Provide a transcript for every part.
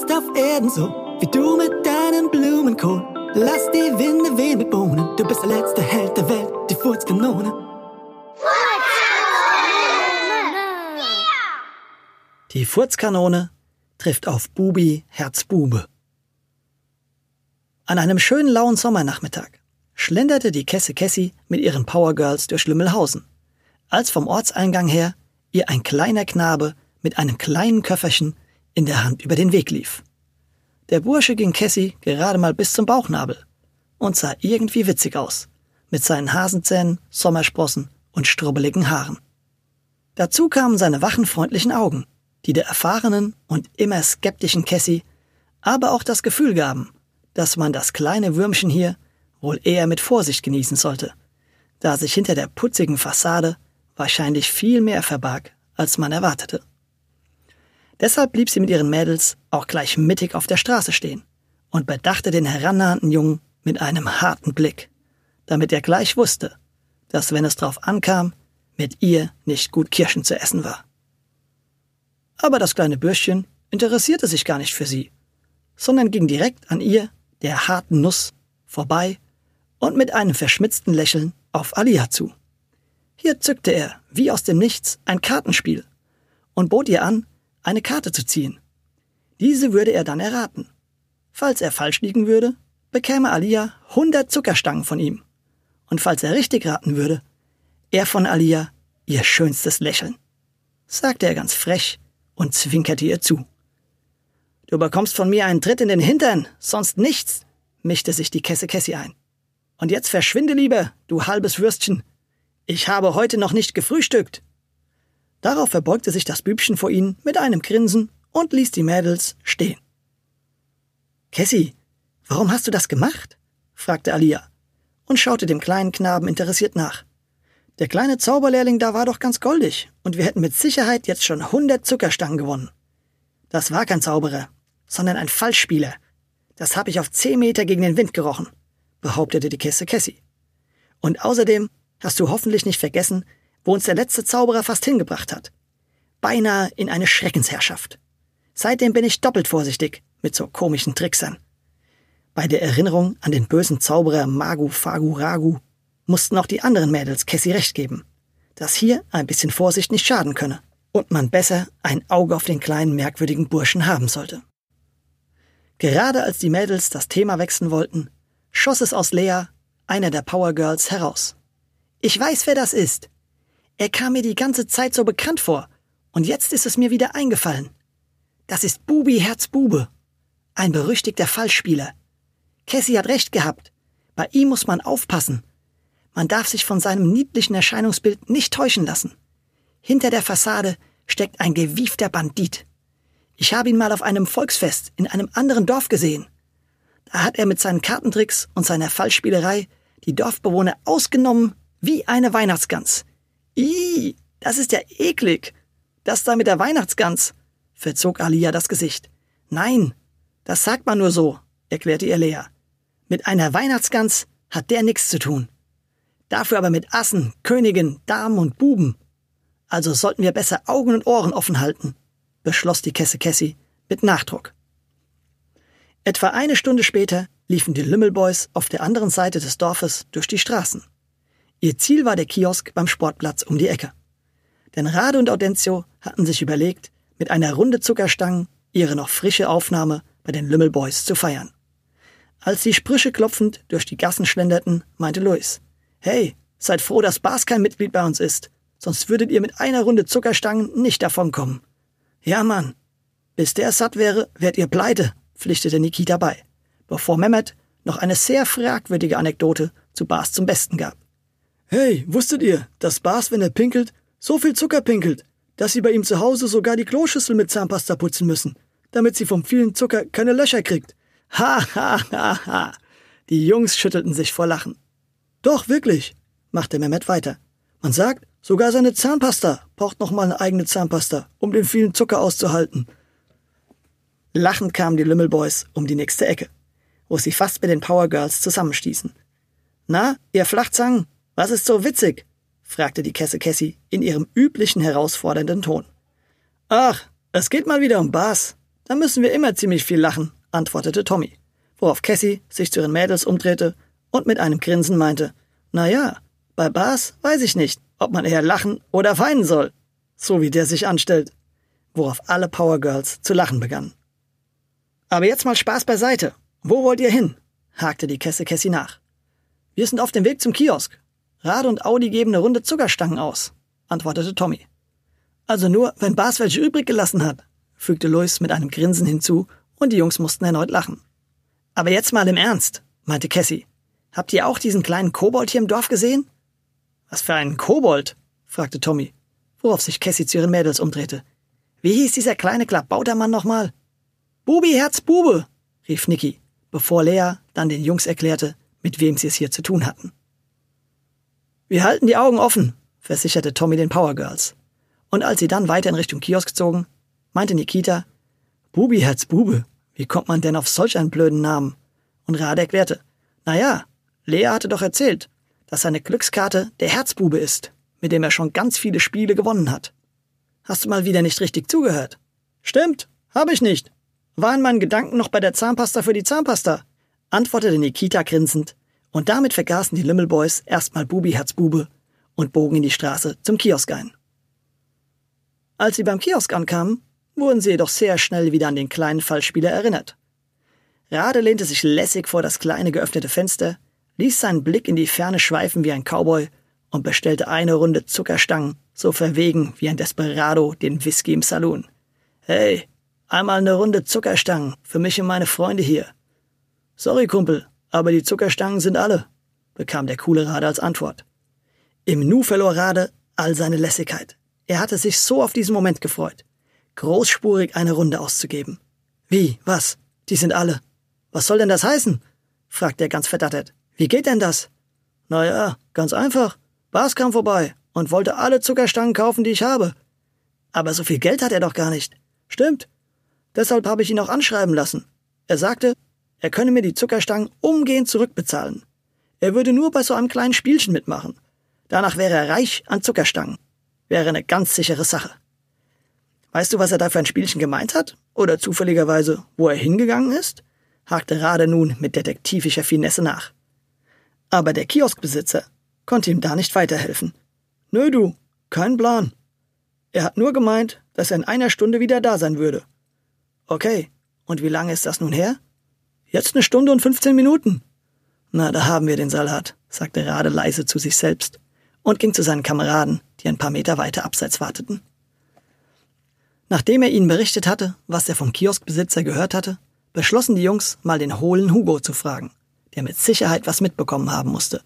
jetzt auf Erden so, wie du mit deinem Blumenkohl. Lass die Winde wehen mit Bohnen, du bist der letzte Held der Welt, die Furzkanone. Die Furzkanone trifft auf Bubi Herzbube. An einem schönen lauen Sommernachmittag schlenderte die Kesse Kessi mit ihren Powergirls durch Lümmelhausen, als vom Ortseingang her ihr ein kleiner Knabe mit einem kleinen Köfferchen in der Hand über den Weg lief. Der Bursche ging Cassie gerade mal bis zum Bauchnabel und sah irgendwie witzig aus, mit seinen Hasenzähnen, Sommersprossen und strubbeligen Haaren. Dazu kamen seine wachen, freundlichen Augen, die der erfahrenen und immer skeptischen Cassie aber auch das Gefühl gaben, dass man das kleine Würmchen hier wohl eher mit Vorsicht genießen sollte, da sich hinter der putzigen Fassade wahrscheinlich viel mehr verbarg, als man erwartete. Deshalb blieb sie mit ihren Mädels auch gleich mittig auf der Straße stehen und bedachte den herannahenden Jungen mit einem harten Blick, damit er gleich wusste, dass wenn es drauf ankam, mit ihr nicht gut Kirschen zu essen war. Aber das kleine Bürschchen interessierte sich gar nicht für sie, sondern ging direkt an ihr, der harten Nuss, vorbei und mit einem verschmitzten Lächeln auf Alia zu. Hier zückte er, wie aus dem Nichts, ein Kartenspiel und bot ihr an, eine Karte zu ziehen. Diese würde er dann erraten. Falls er falsch liegen würde, bekäme Alia 100 Zuckerstangen von ihm. Und falls er richtig raten würde, er von Alia ihr schönstes Lächeln, sagte er ganz frech und zwinkerte ihr zu. Du bekommst von mir einen Tritt in den Hintern, sonst nichts, mischte sich die Kesse Kessi ein. Und jetzt verschwinde lieber, du halbes Würstchen. Ich habe heute noch nicht gefrühstückt. Darauf verbeugte sich das Bübchen vor ihnen mit einem Grinsen und ließ die Mädels stehen. Cassie, warum hast du das gemacht? fragte Alia und schaute dem kleinen Knaben interessiert nach. Der kleine Zauberlehrling da war doch ganz goldig und wir hätten mit Sicherheit jetzt schon hundert Zuckerstangen gewonnen. Das war kein Zauberer, sondern ein Falschspieler. Das habe ich auf zehn Meter gegen den Wind gerochen, behauptete die Kesse Cassie. Und außerdem hast du hoffentlich nicht vergessen, wo uns der letzte Zauberer fast hingebracht hat. Beinahe in eine Schreckensherrschaft. Seitdem bin ich doppelt vorsichtig mit so komischen Tricksern. Bei der Erinnerung an den bösen Zauberer Magu Fagu Ragu mussten auch die anderen Mädels Cassie recht geben, dass hier ein bisschen Vorsicht nicht schaden könne und man besser ein Auge auf den kleinen merkwürdigen Burschen haben sollte. Gerade als die Mädels das Thema wechseln wollten, schoss es aus Lea, einer der Power Girls, heraus. Ich weiß, wer das ist. Er kam mir die ganze Zeit so bekannt vor, und jetzt ist es mir wieder eingefallen. Das ist Bubi Herzbube, ein berüchtigter Fallspieler. Cassie hat recht gehabt. Bei ihm muss man aufpassen. Man darf sich von seinem niedlichen Erscheinungsbild nicht täuschen lassen. Hinter der Fassade steckt ein gewiefter Bandit. Ich habe ihn mal auf einem Volksfest in einem anderen Dorf gesehen. Da hat er mit seinen Kartentricks und seiner Fallspielerei die Dorfbewohner ausgenommen wie eine Weihnachtsgans. Ih, das ist ja eklig. Das da mit der Weihnachtsgans, verzog Alia das Gesicht. Nein, das sagt man nur so, erklärte ihr Lea. Mit einer Weihnachtsgans hat der nichts zu tun. Dafür aber mit Assen, Königen, Damen und Buben. Also sollten wir besser Augen und Ohren offen halten, beschloss die Kesse Cassie mit Nachdruck. Etwa eine Stunde später liefen die Lümmelboys auf der anderen Seite des Dorfes durch die Straßen. Ihr Ziel war der Kiosk beim Sportplatz um die Ecke. Denn Rade und Audencio hatten sich überlegt, mit einer Runde Zuckerstangen ihre noch frische Aufnahme bei den Lümmelboys zu feiern. Als sie Sprüche klopfend durch die Gassen schlenderten, meinte Louis, Hey, seid froh, dass Bas kein Mitglied bei uns ist, sonst würdet ihr mit einer Runde Zuckerstangen nicht davonkommen. Ja, Mann. Bis der satt wäre, wärt ihr pleite, pflichtete Nikita bei, bevor Mehmet noch eine sehr fragwürdige Anekdote zu Bas zum Besten gab. Hey, wusstet ihr, dass Bas, wenn er pinkelt, so viel Zucker pinkelt, dass sie bei ihm zu Hause sogar die Kloschüssel mit Zahnpasta putzen müssen, damit sie vom vielen Zucker keine Löcher kriegt? Ha, ha, ha, ha. Die Jungs schüttelten sich vor Lachen. Doch, wirklich, machte Mehmet weiter. Man sagt, sogar seine Zahnpasta braucht noch mal eine eigene Zahnpasta, um den vielen Zucker auszuhalten. Lachend kamen die Lümmelboys um die nächste Ecke, wo sie fast mit den Power Girls zusammenstießen. Na, ihr Flachzangen, was ist so witzig? fragte die Kesse Cassie in ihrem üblichen herausfordernden Ton. Ach, es geht mal wieder um Bas. dann müssen wir immer ziemlich viel lachen, antwortete Tommy, worauf Cassie sich zu ihren Mädels umdrehte und mit einem Grinsen meinte, na ja, bei Bas weiß ich nicht, ob man eher lachen oder weinen soll, so wie der sich anstellt, worauf alle Power Girls zu lachen begannen. Aber jetzt mal Spaß beiseite. Wo wollt ihr hin? hakte die Kesse Cassie nach. Wir sind auf dem Weg zum Kiosk. Rade und Audi geben eine Runde Zuckerstangen aus, antwortete Tommy. Also nur, wenn Bas welche übrig gelassen hat, fügte Lois mit einem Grinsen hinzu, und die Jungs mussten erneut lachen. Aber jetzt mal im Ernst, meinte Cassie. Habt ihr auch diesen kleinen Kobold hier im Dorf gesehen? Was für einen Kobold? fragte Tommy, worauf sich Cassie zu ihren Mädels umdrehte. Wie hieß dieser kleine Klabautermann nochmal? Bubi, Herz, Bube, rief Niki, bevor Lea dann den Jungs erklärte, mit wem sie es hier zu tun hatten. Wir halten die Augen offen, versicherte Tommy den Power Girls. Und als sie dann weiter in Richtung Kiosk zogen, meinte Nikita, Bubi, Herz, Bube, wie kommt man denn auf solch einen blöden Namen? Und Rade erklärte, na ja, Lea hatte doch erzählt, dass seine Glückskarte der Herzbube ist, mit dem er schon ganz viele Spiele gewonnen hat. Hast du mal wieder nicht richtig zugehört? Stimmt, habe ich nicht. War in meinen Gedanken noch bei der Zahnpasta für die Zahnpasta, antwortete Nikita grinsend, und damit vergaßen die Limmelboys erstmal Bubi Herzbube und bogen in die Straße zum Kiosk ein. Als sie beim Kiosk ankamen, wurden sie jedoch sehr schnell wieder an den kleinen Fallspieler erinnert. Rade lehnte sich lässig vor das kleine geöffnete Fenster, ließ seinen Blick in die Ferne schweifen wie ein Cowboy und bestellte eine Runde Zuckerstangen, so verwegen wie ein Desperado den Whisky im Saloon. Hey, einmal eine Runde Zuckerstangen für mich und meine Freunde hier. Sorry, Kumpel, aber die Zuckerstangen sind alle, bekam der coole Rade als Antwort. Im Nu verlor Rade all seine Lässigkeit. Er hatte sich so auf diesen Moment gefreut, großspurig eine Runde auszugeben. Wie, was? Die sind alle. Was soll denn das heißen? fragte er ganz verdattert. Wie geht denn das? Na ja, ganz einfach. Bas kam vorbei und wollte alle Zuckerstangen kaufen, die ich habe. Aber so viel Geld hat er doch gar nicht. Stimmt. Deshalb habe ich ihn auch anschreiben lassen. Er sagte, er könne mir die Zuckerstangen umgehend zurückbezahlen. Er würde nur bei so einem kleinen Spielchen mitmachen. Danach wäre er reich an Zuckerstangen. Wäre eine ganz sichere Sache. Weißt du, was er da für ein Spielchen gemeint hat? Oder zufälligerweise, wo er hingegangen ist? hakte Rade nun mit detektivischer Finesse nach. Aber der Kioskbesitzer konnte ihm da nicht weiterhelfen. Nö, du, kein Plan. Er hat nur gemeint, dass er in einer Stunde wieder da sein würde. Okay, und wie lange ist das nun her? Jetzt eine Stunde und 15 Minuten. Na, da haben wir den Salat, sagte Rade leise zu sich selbst und ging zu seinen Kameraden, die ein paar Meter weiter abseits warteten. Nachdem er ihnen berichtet hatte, was er vom Kioskbesitzer gehört hatte, beschlossen die Jungs, mal den hohlen Hugo zu fragen der mit Sicherheit was mitbekommen haben musste,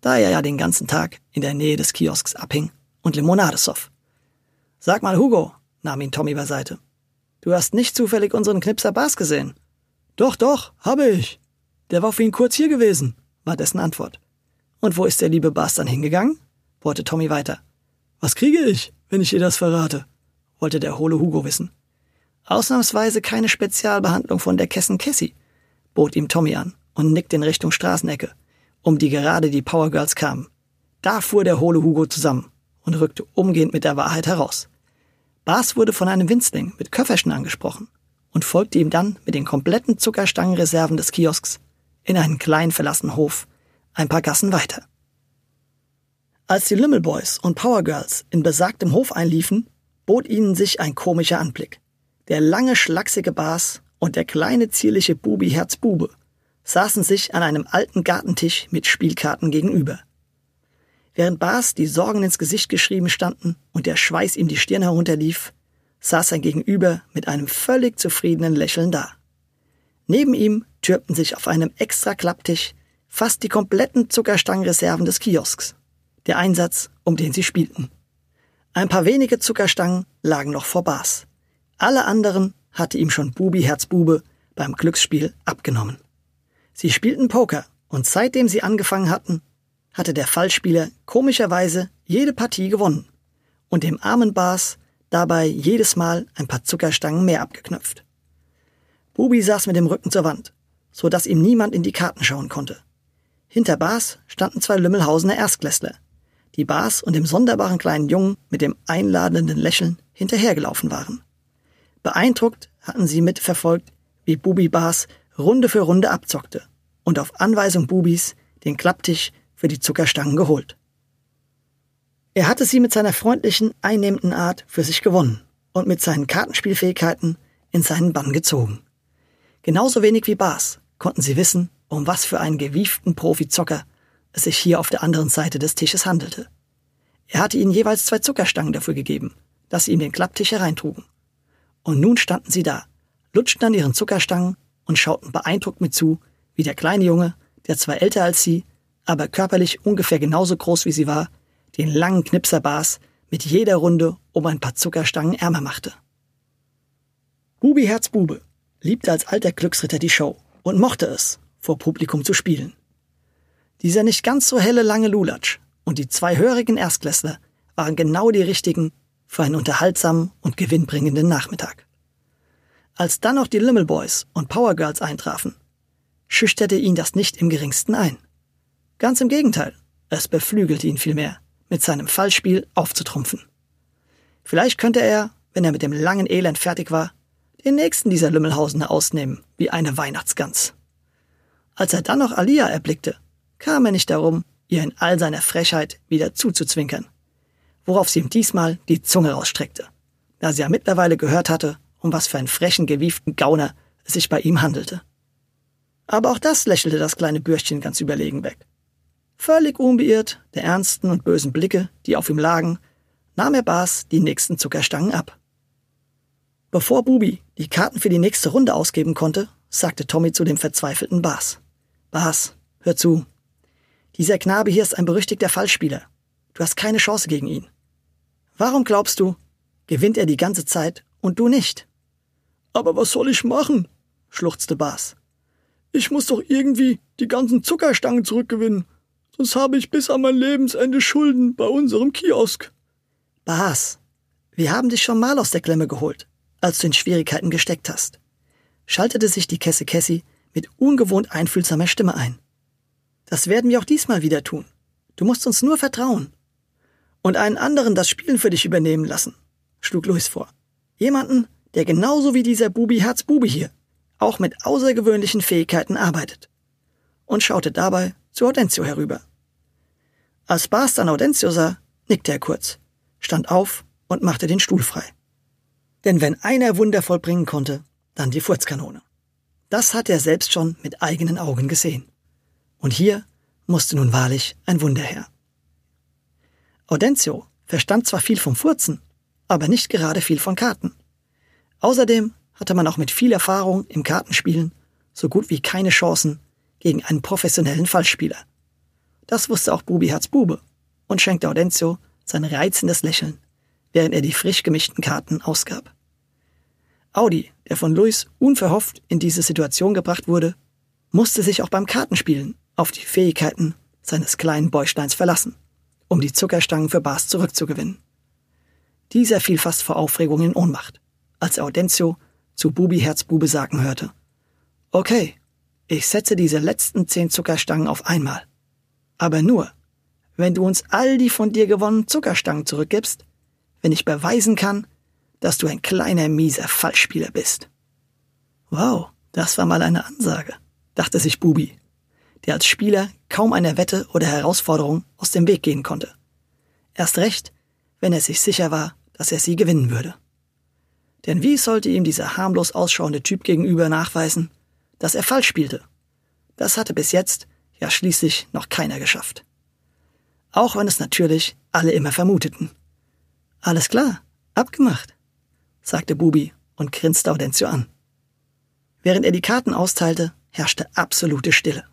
da er ja den ganzen Tag in der Nähe des Kiosks abhing und Limonade soff. Sag mal, Hugo, nahm ihn Tommy beiseite. Du hast nicht zufällig unseren Knipser Bas gesehen? Doch, doch, habe ich. Der war für ihn kurz hier gewesen, war dessen Antwort. Und wo ist der liebe Bas dann hingegangen? wollte Tommy weiter. Was kriege ich, wenn ich ihr das verrate? wollte der hohle Hugo wissen. Ausnahmsweise keine Spezialbehandlung von der Kessen Cassie, bot ihm Tommy an und nickte in Richtung Straßenecke, um die gerade die Power Girls kamen. Da fuhr der hohle Hugo zusammen und rückte umgehend mit der Wahrheit heraus. Bas wurde von einem Winzling mit Köfferchen angesprochen und folgte ihm dann mit den kompletten Zuckerstangenreserven des Kiosks in einen kleinen verlassenen Hof, ein paar Gassen weiter. Als die Lümmelboys und Power Girls in besagtem Hof einliefen, bot ihnen sich ein komischer Anblick. Der lange, schlachsige Bas und der kleine, zierliche Bubi Herzbube saßen sich an einem alten Gartentisch mit Spielkarten gegenüber. Während Bas die Sorgen ins Gesicht geschrieben standen und der Schweiß ihm die Stirn herunterlief, saß sein Gegenüber mit einem völlig zufriedenen Lächeln da. Neben ihm türmten sich auf einem extra Klapptisch fast die kompletten Zuckerstangenreserven des Kiosks, der Einsatz, um den sie spielten. Ein paar wenige Zuckerstangen lagen noch vor Bas. Alle anderen hatte ihm schon Bubi Herzbube beim Glücksspiel abgenommen. Sie spielten Poker und seitdem sie angefangen hatten, hatte der Fallspieler komischerweise jede Partie gewonnen und dem armen Bas dabei jedes Mal ein paar Zuckerstangen mehr abgeknöpft. Bubi saß mit dem Rücken zur Wand, so dass ihm niemand in die Karten schauen konnte. Hinter Bas standen zwei Lümmelhausener Erstklässler, die Bas und dem sonderbaren kleinen Jungen mit dem einladenden Lächeln hinterhergelaufen waren. Beeindruckt hatten sie mitverfolgt, wie Bubi Bas Runde für Runde abzockte und auf Anweisung Bubis den Klapptisch für die Zuckerstangen geholt. Er hatte sie mit seiner freundlichen, einnehmenden Art für sich gewonnen und mit seinen Kartenspielfähigkeiten in seinen Bann gezogen. Genauso wenig wie Bas konnten sie wissen, um was für einen gewieften Profizocker es sich hier auf der anderen Seite des Tisches handelte. Er hatte ihnen jeweils zwei Zuckerstangen dafür gegeben, dass sie ihm den Klapptisch hereintrugen. Und nun standen sie da, lutschten an ihren Zuckerstangen und schauten beeindruckt mit zu, wie der kleine Junge, der zwar älter als sie, aber körperlich ungefähr genauso groß wie sie war, den langen Knipser Bas mit jeder Runde um ein paar Zuckerstangen ärmer machte. Bubi Herzbube liebte als alter Glücksritter die Show und mochte es, vor Publikum zu spielen. Dieser nicht ganz so helle lange Lulatsch und die zwei hörigen Erstklässler waren genau die richtigen für einen unterhaltsamen und gewinnbringenden Nachmittag. Als dann noch die Limmel Boys und Power Girls eintrafen, schüchterte ihn das nicht im geringsten ein. Ganz im Gegenteil, es beflügelte ihn vielmehr, mit seinem Fallspiel aufzutrumpfen. Vielleicht könnte er, wenn er mit dem langen Elend fertig war, den nächsten dieser Lümmelhausener ausnehmen, wie eine Weihnachtsgans. Als er dann noch Alia erblickte, kam er nicht darum, ihr in all seiner Frechheit wieder zuzuzwinkern, worauf sie ihm diesmal die Zunge rausstreckte, da sie ja mittlerweile gehört hatte, um was für einen frechen, gewieften Gauner es sich bei ihm handelte. Aber auch das lächelte das kleine Bürstchen ganz überlegen weg. Völlig unbeirrt der ernsten und bösen Blicke, die auf ihm lagen, nahm er Bas die nächsten Zuckerstangen ab. Bevor Bubi die Karten für die nächste Runde ausgeben konnte, sagte Tommy zu dem verzweifelten Bas. Bas, hör zu. Dieser Knabe hier ist ein berüchtigter Fallspieler. Du hast keine Chance gegen ihn. Warum glaubst du, gewinnt er die ganze Zeit und du nicht? Aber was soll ich machen? schluchzte Bas. Ich muss doch irgendwie die ganzen Zuckerstangen zurückgewinnen, sonst habe ich bis an mein Lebensende Schulden bei unserem Kiosk. Bas, wir haben dich schon mal aus der Klemme geholt, als du in Schwierigkeiten gesteckt hast, schaltete sich die Kesse Kessi mit ungewohnt einfühlsamer Stimme ein. Das werden wir auch diesmal wieder tun. Du musst uns nur vertrauen. Und einen anderen das Spielen für dich übernehmen lassen, schlug Luis vor. Jemanden, der genauso wie dieser Bubi Herzbubi hier auch mit außergewöhnlichen Fähigkeiten arbeitet. Und schaute dabei zu Audencio herüber. Als Bas dann Audencio sah, nickte er kurz, stand auf und machte den Stuhl frei. Denn wenn einer Wunder vollbringen konnte, dann die Furzkanone. Das hat er selbst schon mit eigenen Augen gesehen. Und hier musste nun wahrlich ein Wunder her. Audencio verstand zwar viel vom Furzen, aber nicht gerade viel von Karten. Außerdem hatte man auch mit viel Erfahrung im Kartenspielen so gut wie keine Chancen gegen einen professionellen Fallspieler. Das wusste auch Bubi Herzbube und schenkte Audencio sein reizendes Lächeln, während er die frisch gemischten Karten ausgab. Audi, der von Luis unverhofft in diese Situation gebracht wurde, musste sich auch beim Kartenspielen auf die Fähigkeiten seines kleinen Bäuchleins verlassen, um die Zuckerstangen für Bas zurückzugewinnen. Dieser fiel fast vor Aufregung in Ohnmacht, als Audencio zu Bubi Herzbube sagen hörte. Okay, ich setze diese letzten zehn Zuckerstangen auf einmal. Aber nur, wenn du uns all die von dir gewonnenen Zuckerstangen zurückgibst, wenn ich beweisen kann, dass du ein kleiner mieser Fallspieler bist. Wow, das war mal eine Ansage, dachte sich Bubi, der als Spieler kaum einer Wette oder Herausforderung aus dem Weg gehen konnte. Erst recht, wenn er sich sicher war, dass er sie gewinnen würde. Denn wie sollte ihm dieser harmlos ausschauende Typ gegenüber nachweisen, dass er falsch spielte? Das hatte bis jetzt ja schließlich noch keiner geschafft. Auch wenn es natürlich alle immer vermuteten. Alles klar, abgemacht, sagte Bubi und grinste Audencio an. Während er die Karten austeilte, herrschte absolute Stille.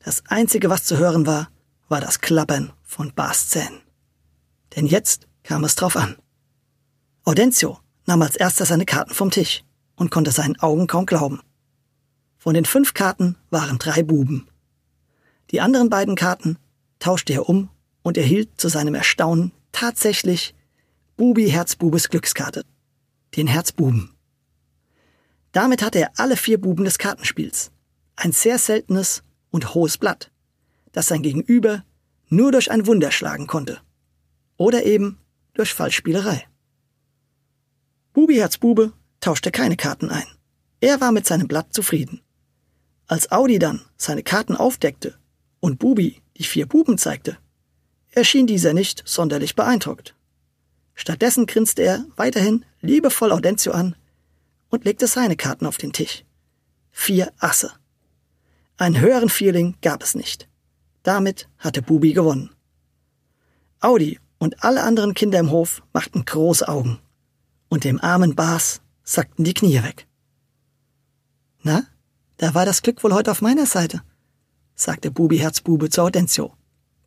Das Einzige, was zu hören war, war das Klappern von Bas Zähnen. Denn jetzt kam es drauf an. Audencio nahm als erster seine Karten vom Tisch und konnte seinen Augen kaum glauben. Von den fünf Karten waren drei Buben. Die anderen beiden Karten tauschte er um und erhielt zu seinem Erstaunen tatsächlich Bubi Herzbubes Glückskarte, den Herzbuben. Damit hatte er alle vier Buben des Kartenspiels, ein sehr seltenes und hohes Blatt, das sein Gegenüber nur durch ein Wunder schlagen konnte. Oder eben durch Fallspielerei. Bubi Herzbube tauschte keine Karten ein. Er war mit seinem Blatt zufrieden. Als Audi dann seine Karten aufdeckte und Bubi die vier Buben zeigte, erschien dieser nicht sonderlich beeindruckt. Stattdessen grinste er weiterhin liebevoll Audentio an und legte seine Karten auf den Tisch. Vier Asse. Einen höheren Feeling gab es nicht. Damit hatte Bubi gewonnen. Audi und alle anderen Kinder im Hof machten große Augen. Und dem armen Bas sackten die Knie weg. Na, da war das Glück wohl heute auf meiner Seite, sagte Bubi Herzbube zu Audentio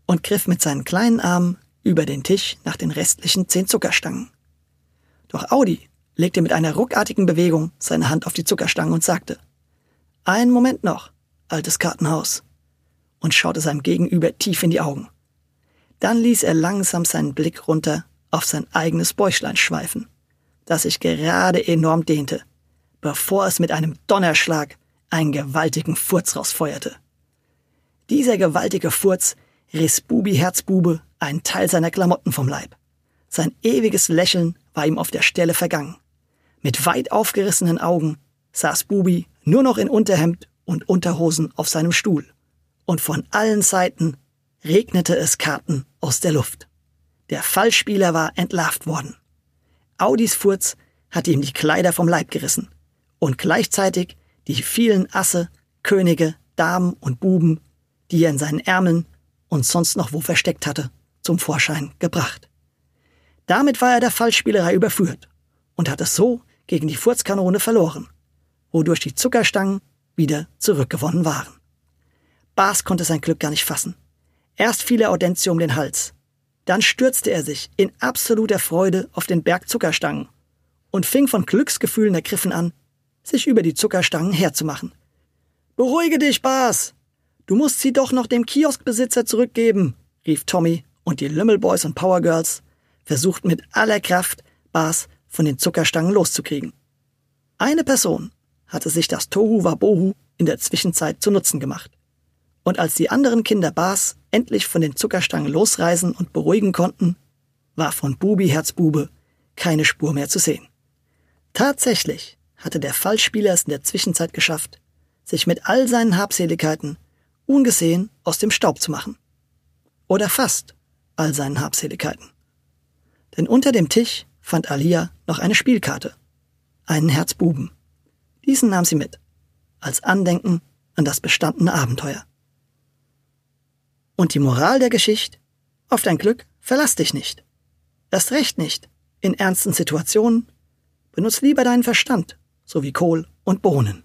und griff mit seinen kleinen Armen über den Tisch nach den restlichen zehn Zuckerstangen. Doch Audi legte mit einer ruckartigen Bewegung seine Hand auf die Zuckerstangen und sagte, einen Moment noch, altes Kartenhaus, und schaute seinem Gegenüber tief in die Augen. Dann ließ er langsam seinen Blick runter auf sein eigenes Bäuchlein schweifen, das sich gerade enorm dehnte, bevor es mit einem Donnerschlag einen gewaltigen Furz rausfeuerte. Dieser gewaltige Furz riss Bubi Herzbube einen Teil seiner Klamotten vom Leib. Sein ewiges Lächeln war ihm auf der Stelle vergangen. Mit weit aufgerissenen Augen saß Bubi nur noch in Unterhemd und Unterhosen auf seinem Stuhl. Und von allen Seiten regnete es Karten aus der Luft. Der Fallspieler war entlarvt worden. Audis Furz hatte ihm die Kleider vom Leib gerissen und gleichzeitig die vielen Asse, Könige, Damen und Buben, die er in seinen Ärmeln und sonst noch wo versteckt hatte, zum Vorschein gebracht. Damit war er der Fallspielerei überführt und hatte so gegen die Furzkanone verloren, wodurch die Zuckerstangen wieder zurückgewonnen waren. Bas konnte sein Glück gar nicht fassen. Erst fiel er Audentio um den Hals. Dann stürzte er sich in absoluter Freude auf den Berg Zuckerstangen und fing von Glücksgefühlen ergriffen an, sich über die Zuckerstangen herzumachen. Beruhige dich, Bas! Du musst sie doch noch dem Kioskbesitzer zurückgeben, rief Tommy, und die Lümmelboys und Powergirls versuchten mit aller Kraft, Bas von den Zuckerstangen loszukriegen. Eine Person hatte sich das Tohu Wabohu in der Zwischenzeit zu Nutzen gemacht. Und als die anderen Kinder Bas endlich von den Zuckerstangen losreisen und beruhigen konnten, war von Bubi Herzbube keine Spur mehr zu sehen. Tatsächlich hatte der Fallspieler es in der Zwischenzeit geschafft, sich mit all seinen Habseligkeiten ungesehen aus dem Staub zu machen. Oder fast all seinen Habseligkeiten. Denn unter dem Tisch fand Alia noch eine Spielkarte. Einen Herzbuben. Diesen nahm sie mit. Als Andenken an das bestandene Abenteuer. Und die Moral der Geschichte? Auf dein Glück verlass dich nicht. Erst recht nicht. In ernsten Situationen benutz lieber deinen Verstand, sowie Kohl und Bohnen.